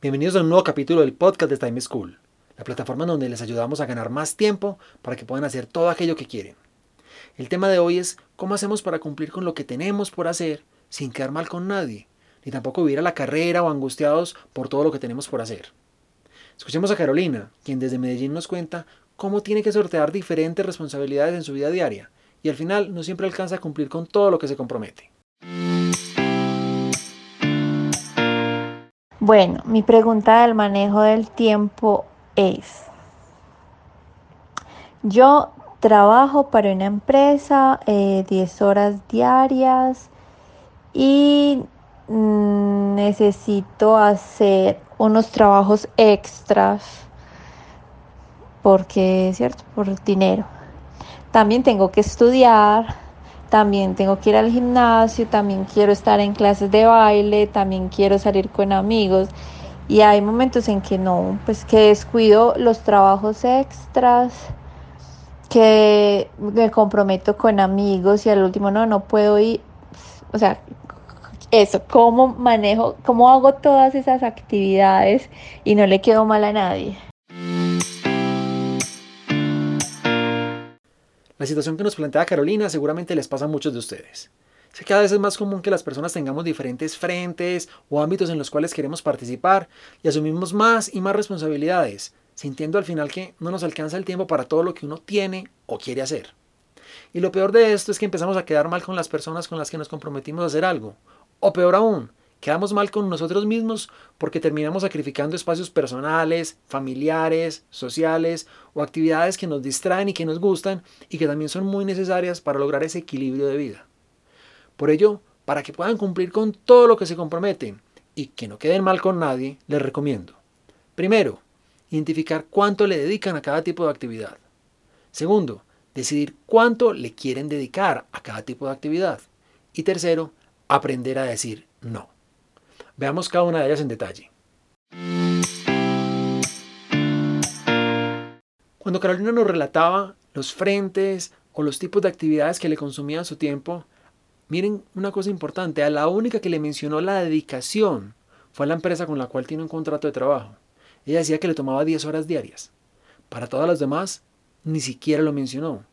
Bienvenidos a un nuevo capítulo del podcast de Time School, la plataforma donde les ayudamos a ganar más tiempo para que puedan hacer todo aquello que quieren. El tema de hoy es cómo hacemos para cumplir con lo que tenemos por hacer sin quedar mal con nadie, ni tampoco vivir a la carrera o angustiados por todo lo que tenemos por hacer. Escuchemos a Carolina, quien desde Medellín nos cuenta cómo tiene que sortear diferentes responsabilidades en su vida diaria y al final no siempre alcanza a cumplir con todo lo que se compromete. Bueno, mi pregunta del manejo del tiempo es, yo trabajo para una empresa 10 eh, horas diarias y mm, necesito hacer unos trabajos extras porque, ¿cierto? Por dinero. También tengo que estudiar, también tengo que ir al gimnasio, también quiero estar en clases de baile, también quiero salir con amigos. Y hay momentos en que no, pues que descuido los trabajos extras, que me comprometo con amigos y al último no, no puedo ir. O sea, eso, cómo manejo, cómo hago todas esas actividades y no le quedo mal a nadie. La situación que nos plantea Carolina seguramente les pasa a muchos de ustedes. Sé que a veces es más común que las personas tengamos diferentes frentes o ámbitos en los cuales queremos participar y asumimos más y más responsabilidades, sintiendo al final que no nos alcanza el tiempo para todo lo que uno tiene o quiere hacer. Y lo peor de esto es que empezamos a quedar mal con las personas con las que nos comprometimos a hacer algo. O peor aún, Quedamos mal con nosotros mismos porque terminamos sacrificando espacios personales, familiares, sociales o actividades que nos distraen y que nos gustan y que también son muy necesarias para lograr ese equilibrio de vida. Por ello, para que puedan cumplir con todo lo que se comprometen y que no queden mal con nadie, les recomiendo. Primero, identificar cuánto le dedican a cada tipo de actividad. Segundo, decidir cuánto le quieren dedicar a cada tipo de actividad. Y tercero, aprender a decir no. Veamos cada una de ellas en detalle. Cuando Carolina nos relataba los frentes o los tipos de actividades que le consumían su tiempo, miren una cosa importante, a la única que le mencionó la dedicación fue a la empresa con la cual tiene un contrato de trabajo. Ella decía que le tomaba 10 horas diarias. Para todas las demás, ni siquiera lo mencionó.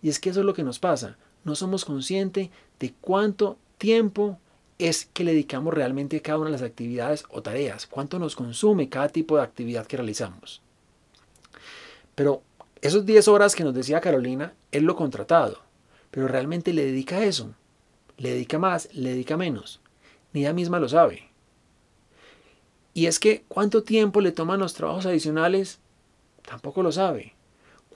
Y es que eso es lo que nos pasa. No somos conscientes de cuánto tiempo es que le dedicamos realmente a cada una de las actividades o tareas, cuánto nos consume cada tipo de actividad que realizamos. Pero esos 10 horas que nos decía Carolina, él lo contratado, pero realmente le dedica eso. Le dedica más, le dedica menos. Ni ella misma lo sabe. Y es que cuánto tiempo le toman los trabajos adicionales, tampoco lo sabe.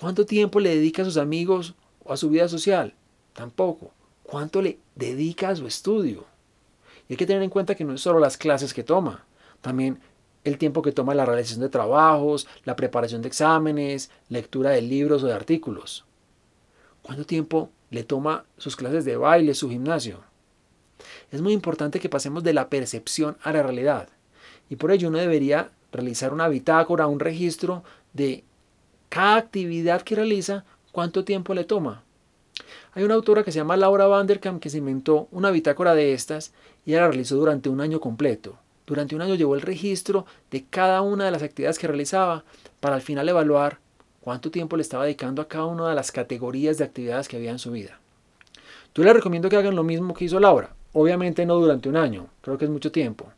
¿Cuánto tiempo le dedica a sus amigos o a su vida social? Tampoco. ¿Cuánto le dedica a su estudio? Y hay que tener en cuenta que no es solo las clases que toma, también el tiempo que toma la realización de trabajos, la preparación de exámenes, lectura de libros o de artículos. ¿Cuánto tiempo le toma sus clases de baile, su gimnasio? Es muy importante que pasemos de la percepción a la realidad. Y por ello uno debería realizar una bitácora, un registro de cada actividad que realiza, cuánto tiempo le toma. Hay una autora que se llama Laura Vanderkam que se inventó una bitácora de estas y la realizó durante un año completo. Durante un año llevó el registro de cada una de las actividades que realizaba para al final evaluar cuánto tiempo le estaba dedicando a cada una de las categorías de actividades que había en su vida. Yo les recomiendo que hagan lo mismo que hizo Laura. Obviamente no durante un año, creo que es mucho tiempo.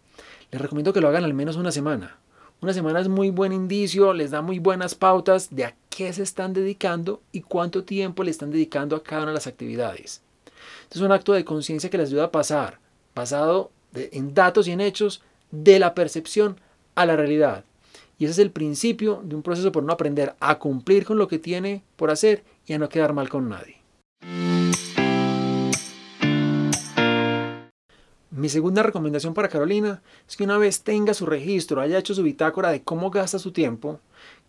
Les recomiendo que lo hagan al menos una semana. Una semana es muy buen indicio, les da muy buenas pautas de a qué se están dedicando y cuánto tiempo le están dedicando a cada una de las actividades. es un acto de conciencia que les ayuda a pasar, basado en datos y en hechos, de la percepción a la realidad. Y ese es el principio de un proceso por no aprender a cumplir con lo que tiene por hacer y a no quedar mal con nadie. Mi segunda recomendación para Carolina es que una vez tenga su registro, haya hecho su bitácora de cómo gasta su tiempo,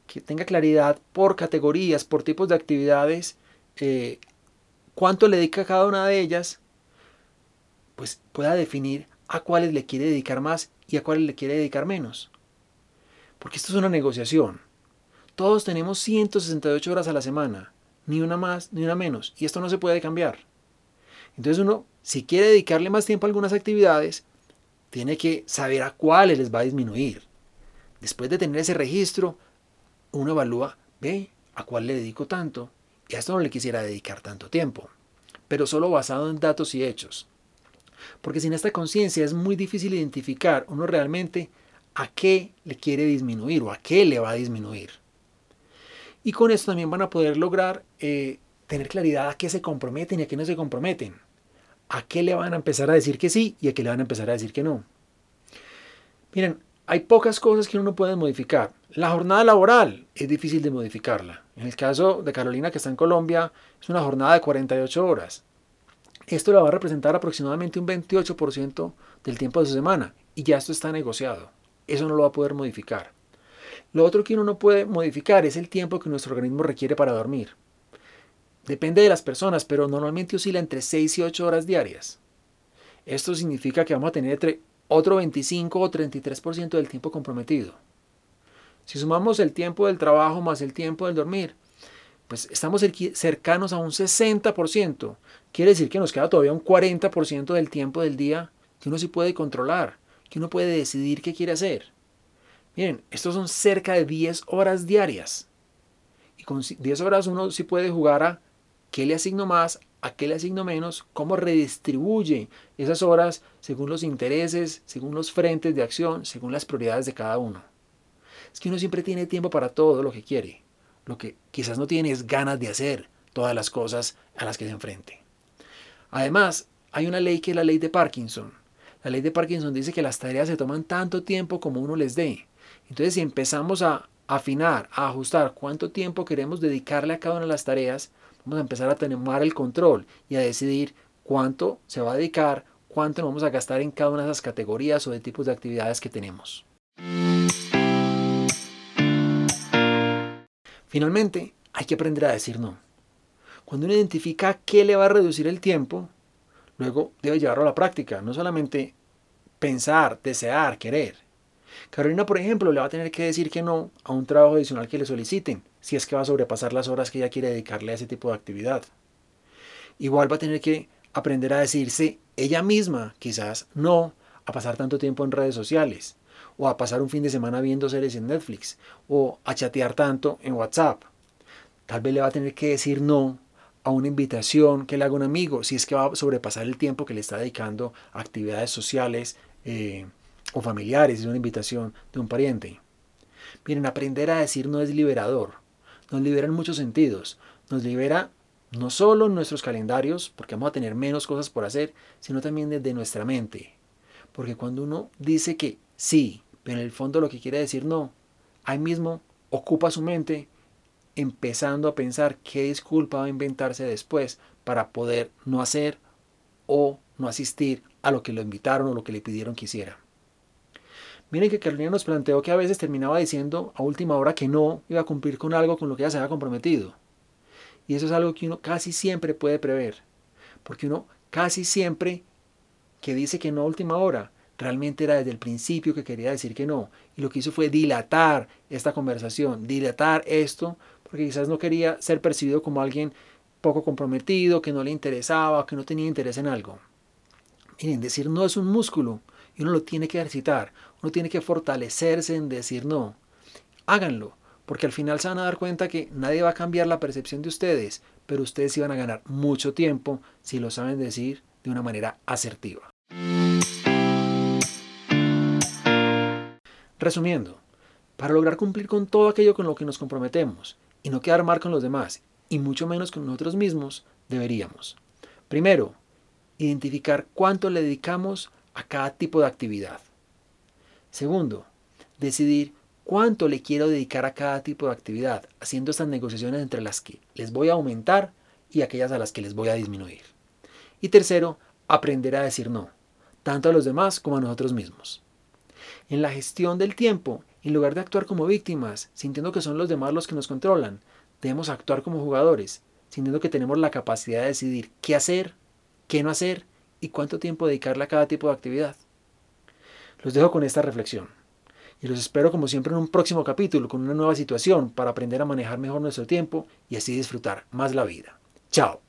que tenga claridad por categorías, por tipos de actividades, eh, cuánto le dedica a cada una de ellas, pues pueda definir a cuáles le quiere dedicar más y a cuáles le quiere dedicar menos. Porque esto es una negociación. Todos tenemos 168 horas a la semana, ni una más ni una menos, y esto no se puede cambiar. Entonces uno, si quiere dedicarle más tiempo a algunas actividades, tiene que saber a cuáles les va a disminuir. Después de tener ese registro, uno evalúa, ve, a cuál le dedico tanto, y a esto no le quisiera dedicar tanto tiempo, pero solo basado en datos y hechos. Porque sin esta conciencia es muy difícil identificar uno realmente a qué le quiere disminuir o a qué le va a disminuir. Y con esto también van a poder lograr eh, tener claridad a qué se comprometen y a qué no se comprometen. A qué le van a empezar a decir que sí y a qué le van a empezar a decir que no. Miren, hay pocas cosas que uno puede modificar. La jornada laboral es difícil de modificarla. En el caso de Carolina, que está en Colombia, es una jornada de 48 horas. Esto le va a representar aproximadamente un 28% del tiempo de su semana y ya esto está negociado. Eso no lo va a poder modificar. Lo otro que uno no puede modificar es el tiempo que nuestro organismo requiere para dormir. Depende de las personas, pero normalmente oscila entre 6 y 8 horas diarias. Esto significa que vamos a tener entre otro 25 o 33% del tiempo comprometido. Si sumamos el tiempo del trabajo más el tiempo del dormir, pues estamos cercanos a un 60%. Quiere decir que nos queda todavía un 40% del tiempo del día que uno sí puede controlar, que uno puede decidir qué quiere hacer. Miren, estos son cerca de 10 horas diarias. Y con 10 horas uno sí puede jugar a qué le asigno más, a qué le asigno menos, cómo redistribuye esas horas según los intereses, según los frentes de acción, según las prioridades de cada uno. Es que uno siempre tiene tiempo para todo lo que quiere. Lo que quizás no tiene es ganas de hacer todas las cosas a las que se enfrente. Además, hay una ley que es la ley de Parkinson. La ley de Parkinson dice que las tareas se toman tanto tiempo como uno les dé. Entonces, si empezamos a afinar, a ajustar cuánto tiempo queremos dedicarle a cada una de las tareas, vamos a empezar a tener el control y a decidir cuánto se va a dedicar, cuánto vamos a gastar en cada una de esas categorías o de tipos de actividades que tenemos. Finalmente, hay que aprender a decir no. Cuando uno identifica qué le va a reducir el tiempo, luego debe llevarlo a la práctica, no solamente pensar, desear, querer. Carolina, por ejemplo, le va a tener que decir que no a un trabajo adicional que le soliciten, si es que va a sobrepasar las horas que ella quiere dedicarle a ese tipo de actividad. Igual va a tener que aprender a decirse ella misma, quizás, no a pasar tanto tiempo en redes sociales, o a pasar un fin de semana viendo series en Netflix, o a chatear tanto en WhatsApp. Tal vez le va a tener que decir no a una invitación que le haga un amigo, si es que va a sobrepasar el tiempo que le está dedicando a actividades sociales eh, o familiares, es una invitación de un pariente. Miren, aprender a decir no es liberador. Nos libera en muchos sentidos. Nos libera no solo en nuestros calendarios, porque vamos a tener menos cosas por hacer, sino también desde nuestra mente. Porque cuando uno dice que sí, pero en el fondo lo que quiere decir no, ahí mismo ocupa su mente empezando a pensar qué disculpa va a inventarse después para poder no hacer o no asistir a lo que lo invitaron o lo que le pidieron que hiciera. Miren que Carolina nos planteó que a veces terminaba diciendo a última hora que no iba a cumplir con algo con lo que ya se había comprometido. Y eso es algo que uno casi siempre puede prever. Porque uno casi siempre que dice que no a última hora, realmente era desde el principio que quería decir que no. Y lo que hizo fue dilatar esta conversación, dilatar esto, porque quizás no quería ser percibido como alguien poco comprometido, que no le interesaba, que no tenía interés en algo. Miren, decir no es un músculo y uno lo tiene que ejercitar, uno tiene que fortalecerse en decir no. Háganlo, porque al final se van a dar cuenta que nadie va a cambiar la percepción de ustedes, pero ustedes iban a ganar mucho tiempo si lo saben decir de una manera asertiva. Resumiendo, para lograr cumplir con todo aquello con lo que nos comprometemos y no quedar mal con los demás, y mucho menos con nosotros mismos, deberíamos. Primero, identificar cuánto le dedicamos a cada tipo de actividad. Segundo, decidir cuánto le quiero dedicar a cada tipo de actividad, haciendo estas negociaciones entre las que les voy a aumentar y aquellas a las que les voy a disminuir. Y tercero, aprender a decir no tanto a los demás como a nosotros mismos. En la gestión del tiempo, en lugar de actuar como víctimas, sintiendo que son los demás los que nos controlan, debemos actuar como jugadores, sintiendo que tenemos la capacidad de decidir qué hacer, qué no hacer y cuánto tiempo dedicarle a cada tipo de actividad. Los dejo con esta reflexión y los espero como siempre en un próximo capítulo con una nueva situación para aprender a manejar mejor nuestro tiempo y así disfrutar más la vida. Chao.